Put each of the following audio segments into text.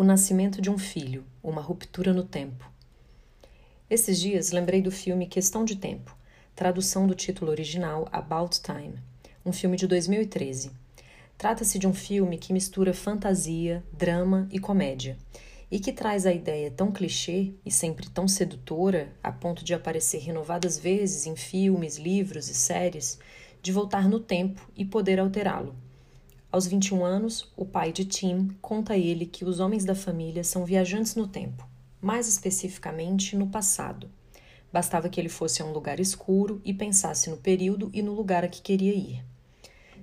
O nascimento de um filho, uma ruptura no tempo. Esses dias lembrei do filme Questão de Tempo, tradução do título original About Time, um filme de 2013. Trata-se de um filme que mistura fantasia, drama e comédia, e que traz a ideia tão clichê e sempre tão sedutora, a ponto de aparecer renovadas vezes em filmes, livros e séries, de voltar no tempo e poder alterá-lo aos 21 anos, o pai de Tim conta a ele que os homens da família são viajantes no tempo, mais especificamente no passado. Bastava que ele fosse a um lugar escuro e pensasse no período e no lugar a que queria ir.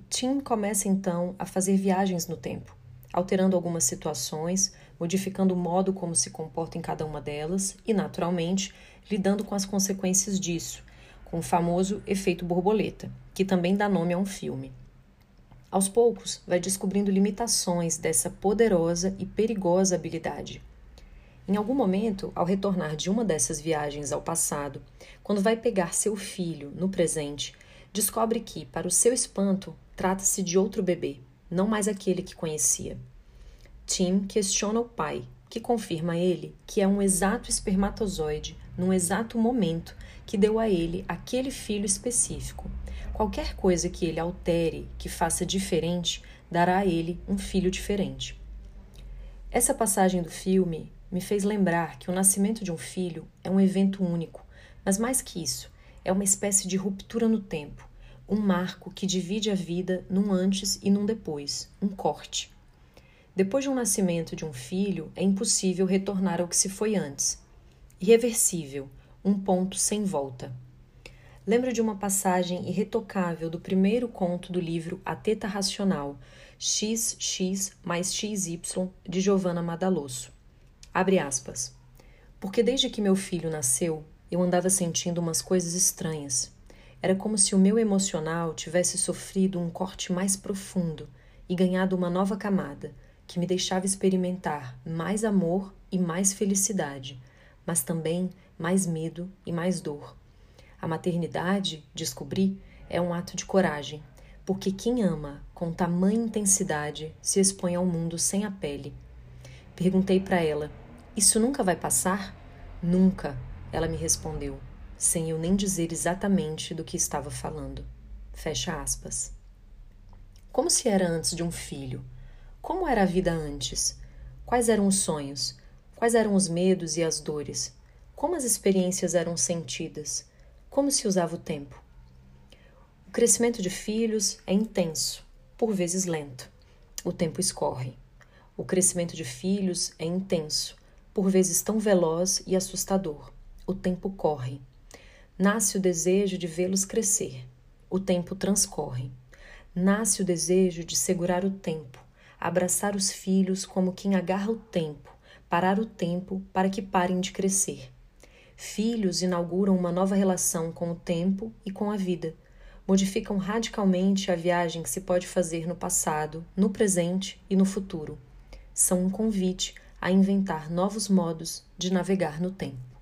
Tim começa então a fazer viagens no tempo, alterando algumas situações, modificando o modo como se comporta em cada uma delas e, naturalmente, lidando com as consequências disso, com o famoso efeito borboleta, que também dá nome a um filme. Aos poucos, vai descobrindo limitações dessa poderosa e perigosa habilidade. Em algum momento, ao retornar de uma dessas viagens ao passado, quando vai pegar seu filho no presente, descobre que, para o seu espanto, trata-se de outro bebê, não mais aquele que conhecia. Tim questiona o pai, que confirma a ele que é um exato espermatozoide, num exato momento, que deu a ele aquele filho específico Qualquer coisa que ele altere, que faça diferente, dará a ele um filho diferente. Essa passagem do filme me fez lembrar que o nascimento de um filho é um evento único, mas mais que isso, é uma espécie de ruptura no tempo, um marco que divide a vida num antes e num depois, um corte. Depois de um nascimento de um filho, é impossível retornar ao que se foi antes. Irreversível, um ponto sem volta. Lembro de uma passagem irretocável do primeiro conto do livro A Teta Racional, XX mais XY, de Giovanna Madalosso. Abre aspas. Porque desde que meu filho nasceu, eu andava sentindo umas coisas estranhas. Era como se o meu emocional tivesse sofrido um corte mais profundo e ganhado uma nova camada, que me deixava experimentar mais amor e mais felicidade, mas também mais medo e mais dor a maternidade, descobri, é um ato de coragem, porque quem ama com tamanha intensidade se expõe ao mundo sem a pele. Perguntei para ela: Isso nunca vai passar? Nunca, ela me respondeu, sem eu nem dizer exatamente do que estava falando. Fecha aspas. Como se era antes de um filho? Como era a vida antes? Quais eram os sonhos? Quais eram os medos e as dores? Como as experiências eram sentidas? Como se usava o tempo? O crescimento de filhos é intenso, por vezes lento. O tempo escorre. O crescimento de filhos é intenso, por vezes tão veloz e assustador. O tempo corre. Nasce o desejo de vê-los crescer. O tempo transcorre. Nasce o desejo de segurar o tempo, abraçar os filhos como quem agarra o tempo, parar o tempo para que parem de crescer. Filhos inauguram uma nova relação com o tempo e com a vida. Modificam radicalmente a viagem que se pode fazer no passado, no presente e no futuro. São um convite a inventar novos modos de navegar no tempo.